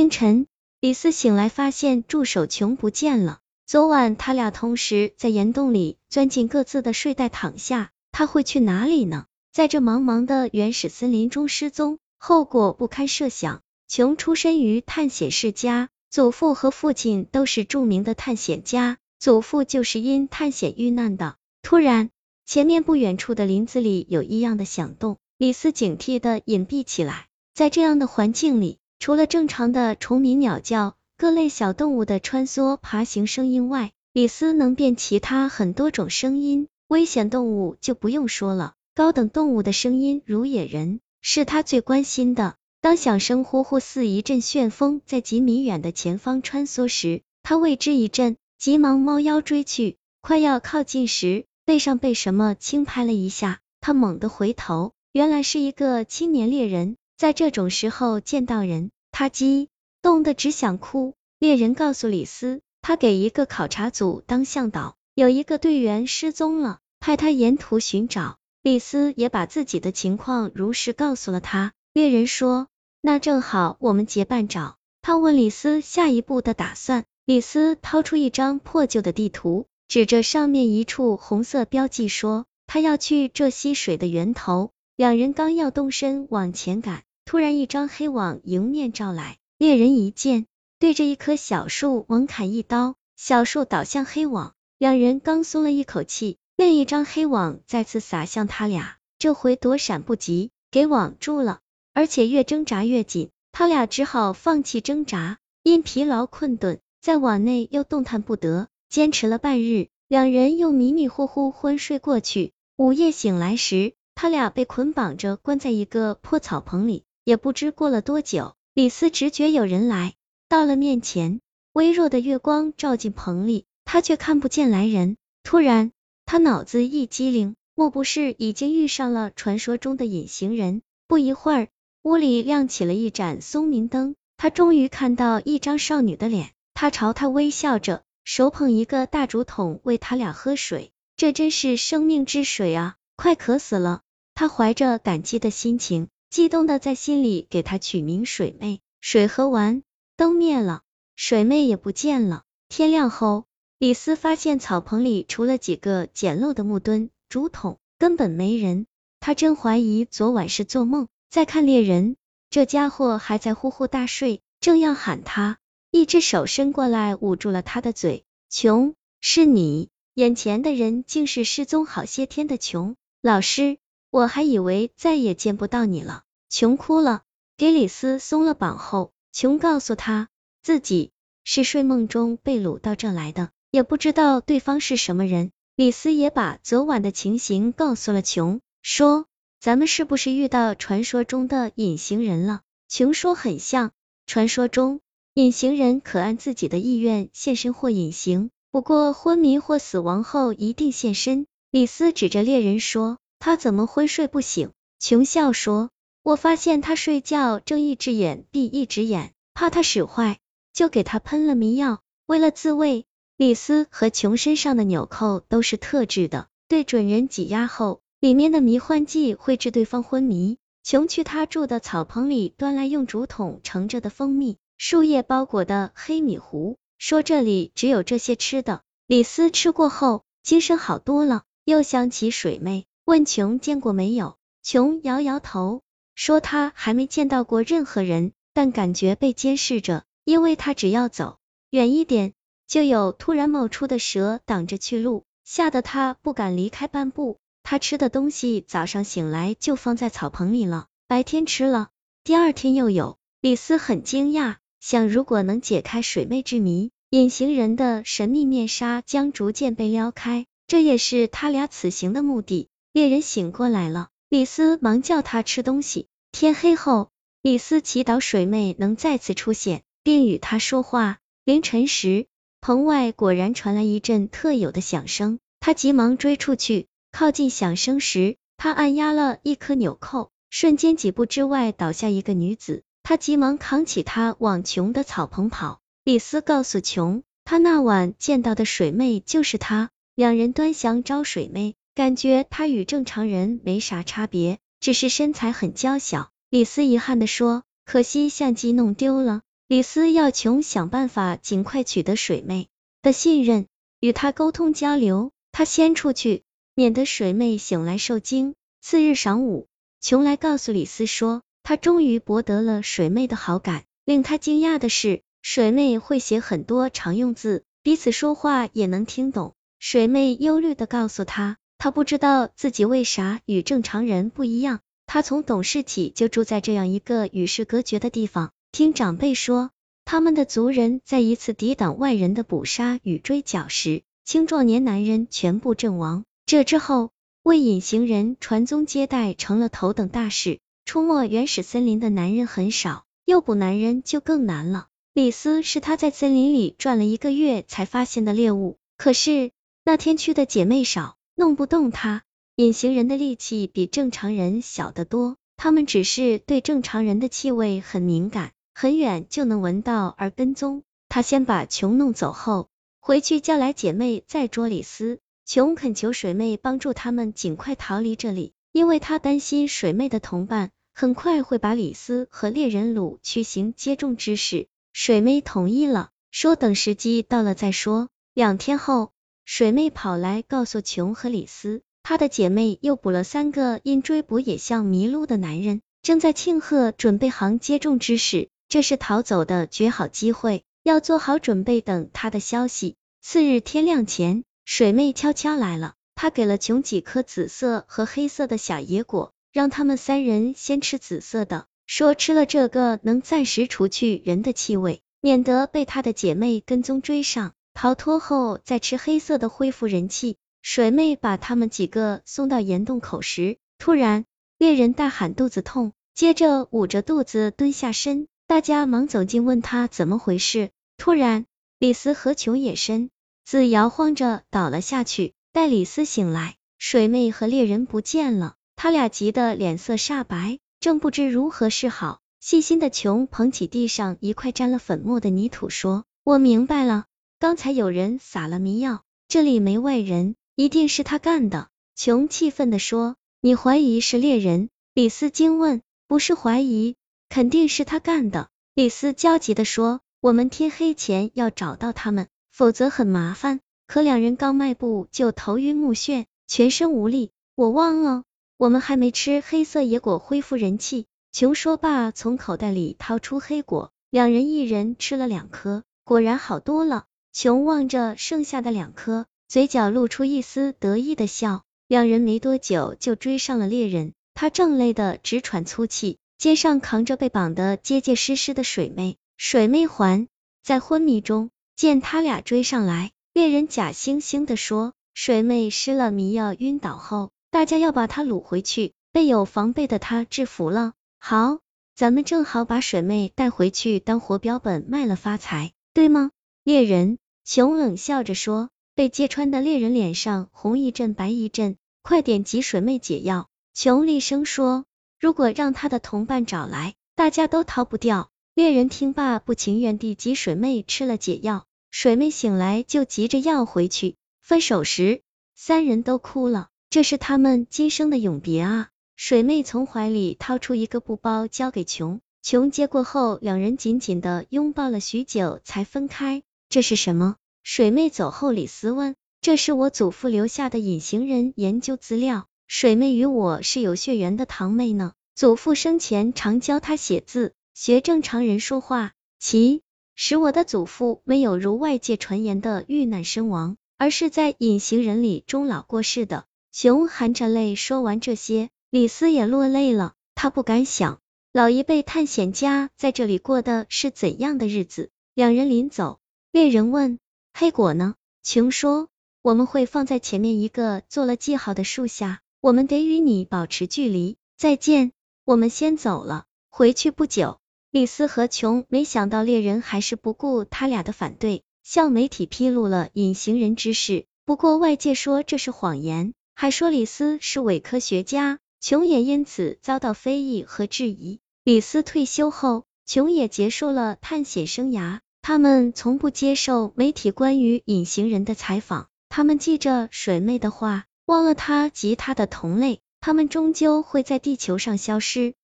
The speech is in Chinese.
清晨，李斯醒来发现助手琼不见了。昨晚他俩同时在岩洞里钻进各自的睡袋躺下，他会去哪里呢？在这茫茫的原始森林中失踪，后果不堪设想。琼出身于探险世家，祖父和父亲都是著名的探险家，祖父就是因探险遇难的。突然，前面不远处的林子里有异样的响动，李斯警惕的隐蔽起来。在这样的环境里，除了正常的虫鸣鸟叫。各类小动物的穿梭、爬行声音外，李斯能辨其他很多种声音。危险动物就不用说了，高等动物的声音如野人，是他最关心的。当响声呼呼似一阵旋风在几米远的前方穿梭时，他为之一震，急忙猫腰追去。快要靠近时，背上被什么轻拍了一下，他猛地回头，原来是一个青年猎人。在这种时候见到人，他激。动得只想哭。猎人告诉李斯，他给一个考察组当向导，有一个队员失踪了，派他沿途寻找。李斯也把自己的情况如实告诉了他。猎人说，那正好，我们结伴找。他问李斯下一步的打算。李斯掏出一张破旧的地图，指着上面一处红色标记说，他要去这溪水的源头。两人刚要动身往前赶，突然一张黑网迎面照来。猎人一剑对着一棵小树猛砍一刀，小树倒向黑网。两人刚松了一口气，另一张黑网再次撒向他俩，这回躲闪不及，给网住了，而且越挣扎越紧。他俩只好放弃挣扎，因疲劳困顿，在网内又动弹不得。坚持了半日，两人又迷迷糊糊昏睡过去。午夜醒来时，他俩被捆绑着关在一个破草棚里，也不知过了多久。李斯直觉有人来到了面前，微弱的月光照进棚里，他却看不见来人。突然，他脑子一激灵，莫不是已经遇上了传说中的隐形人？不一会儿，屋里亮起了一盏松明灯，他终于看到一张少女的脸，她朝他微笑着，手捧一个大竹筒喂他俩喝水。这真是生命之水啊！快渴死了！他怀着感激的心情。激动的在心里给她取名水妹。水喝完，灯灭了，水妹也不见了。天亮后，李斯发现草棚里除了几个简陋的木墩、竹筒，根本没人。他真怀疑昨晚是做梦。再看猎人，这家伙还在呼呼大睡，正要喊他，一只手伸过来捂住了他的嘴。穷，是你？眼前的人竟是失踪好些天的穷老师。我还以为再也见不到你了。琼哭了，给李斯松了绑后，琼告诉他自己是睡梦中被掳到这来的，也不知道对方是什么人。李斯也把昨晚的情形告诉了琼，说咱们是不是遇到传说中的隐形人了？琼说很像，传说中隐形人可按自己的意愿现身或隐形，不过昏迷或死亡后一定现身。李斯指着猎人说。他怎么昏睡不醒？琼笑说：“我发现他睡觉睁一只眼闭一只眼，怕他使坏，就给他喷了迷药。为了自卫，李斯和琼身上的纽扣都是特制的，对准人挤压后，里面的迷幻剂会致对方昏迷。琼去他住的草棚里端来用竹筒盛着的蜂蜜、树叶包裹的黑米糊，说这里只有这些吃的。李斯吃过后，精神好多了，又想起水妹。”问琼见过没有？琼摇摇头，说他还没见到过任何人，但感觉被监视着，因为他只要走远一点，就有突然冒出的蛇挡着去路，吓得他不敢离开半步。他吃的东西早上醒来就放在草棚里了，白天吃了，第二天又有。李斯很惊讶，想如果能解开水妹之谜，隐形人的神秘面纱将逐渐被撩开，这也是他俩此行的目的。猎人醒过来了，李斯忙叫他吃东西。天黑后，李斯祈祷水妹能再次出现，并与他说话。凌晨时，棚外果然传来一阵特有的响声，他急忙追出去。靠近响声时，他按压了一颗纽扣，瞬间几步之外倒下一个女子。他急忙扛起她往琼的草棚跑。李斯告诉琼，他那晚见到的水妹就是她。两人端详招水妹。感觉他与正常人没啥差别，只是身材很娇小。李斯遗憾的说：“可惜相机弄丢了。”李斯要琼想办法尽快取得水妹的信任，与他沟通交流。他先出去，免得水妹醒来受惊。次日晌午，琼来告诉李斯说，他终于博得了水妹的好感。令他惊讶的是，水妹会写很多常用字，彼此说话也能听懂。水妹忧虑的告诉他，他不知道自己为啥与正常人不一样。他从懂事起就住在这样一个与世隔绝的地方。听长辈说，他们的族人在一次抵挡外人的捕杀与追剿时，青壮年男人全部阵亡。这之后，为隐形人传宗接代成了头等大事。出没原始森林的男人很少，诱捕男人就更难了。李斯是他在森林里转了一个月才发现的猎物，可是那天去的姐妹少，弄不动他。隐形人的力气比正常人小得多，他们只是对正常人的气味很敏感。很远就能闻到而跟踪。他先把琼弄走后，回去叫来姐妹再捉李斯。琼恳求水妹帮助他们尽快逃离这里，因为他担心水妹的同伴很快会把李斯和猎人掳去行接种之事。水妹同意了，说等时机到了再说。两天后，水妹跑来告诉琼和李斯，她的姐妹又捕了三个因追捕野象迷路的男人，正在庆贺准备行接种之时。这是逃走的绝好机会，要做好准备等他的消息。次日天亮前，水妹悄悄来了，她给了琼几颗紫色和黑色的小野果，让他们三人先吃紫色的，说吃了这个能暂时除去人的气味，免得被她的姐妹跟踪追上。逃脱后再吃黑色的，恢复人气。水妹把他们几个送到岩洞口时，突然猎人大喊肚子痛，接着捂着肚子蹲下身。大家忙走近问他怎么回事，突然李斯和琼也身子摇晃着倒了下去。待李斯醒来，水妹和猎人不见了，他俩急得脸色煞白，正不知如何是好。细心的琼捧起地上一块沾了粉末的泥土，说：“我明白了，刚才有人撒了迷药，这里没外人，一定是他干的。”琼气愤的说：“你怀疑是猎人？”李斯惊问：“不是怀疑。”肯定是他干的，李斯焦急的说，我们天黑前要找到他们，否则很麻烦。可两人刚迈步就头晕目眩，全身无力。我忘了，我们还没吃黑色野果恢复人气。琼说罢，从口袋里掏出黑果，两人一人吃了两颗，果然好多了。琼望着剩下的两颗，嘴角露出一丝得意的笑。两人没多久就追上了猎人，他正累得直喘粗气。肩上扛着被绑得结结实实的水妹，水妹还在昏迷中。见他俩追上来，猎人假惺惺的说：“水妹施了迷药晕倒后，大家要把她掳回去，被有防备的他制服了。好，咱们正好把水妹带回去当活标本卖了发财，对吗？”猎人穷冷笑着说。被揭穿的猎人脸上红一阵白一阵，快点给水妹解药。穷厉声说。如果让他的同伴找来，大家都逃不掉。猎人听罢，不情愿地给水妹吃了解药。水妹醒来就急着要回去。分手时，三人都哭了，这是他们今生的永别啊！水妹从怀里掏出一个布包，交给琼。琼接过后，两人紧紧的拥抱了许久，才分开。这是什么？水妹走后，李斯问。这是我祖父留下的隐形人研究资料。水妹与我是有血缘的堂妹呢，祖父生前常教她写字，学正常人说话。其使我的祖父没有如外界传言的遇难身亡，而是在隐形人里终老过世的。熊含着泪说完这些，李斯也落泪了。他不敢想，老一辈探险家在这里过的是怎样的日子。两人临走，猎人问：“黑果呢？”琼说：“我们会放在前面一个做了记号的树下。”我们得与你保持距离，再见，我们先走了。回去不久，李斯和琼没想到猎人还是不顾他俩的反对，向媒体披露了隐形人之事。不过外界说这是谎言，还说李斯是伪科学家，琼也因此遭到非议和质疑。李斯退休后，琼也结束了探险生涯。他们从不接受媒体关于隐形人的采访，他们记着水妹的话。忘了她及她的同类，他们终究会在地球上消失。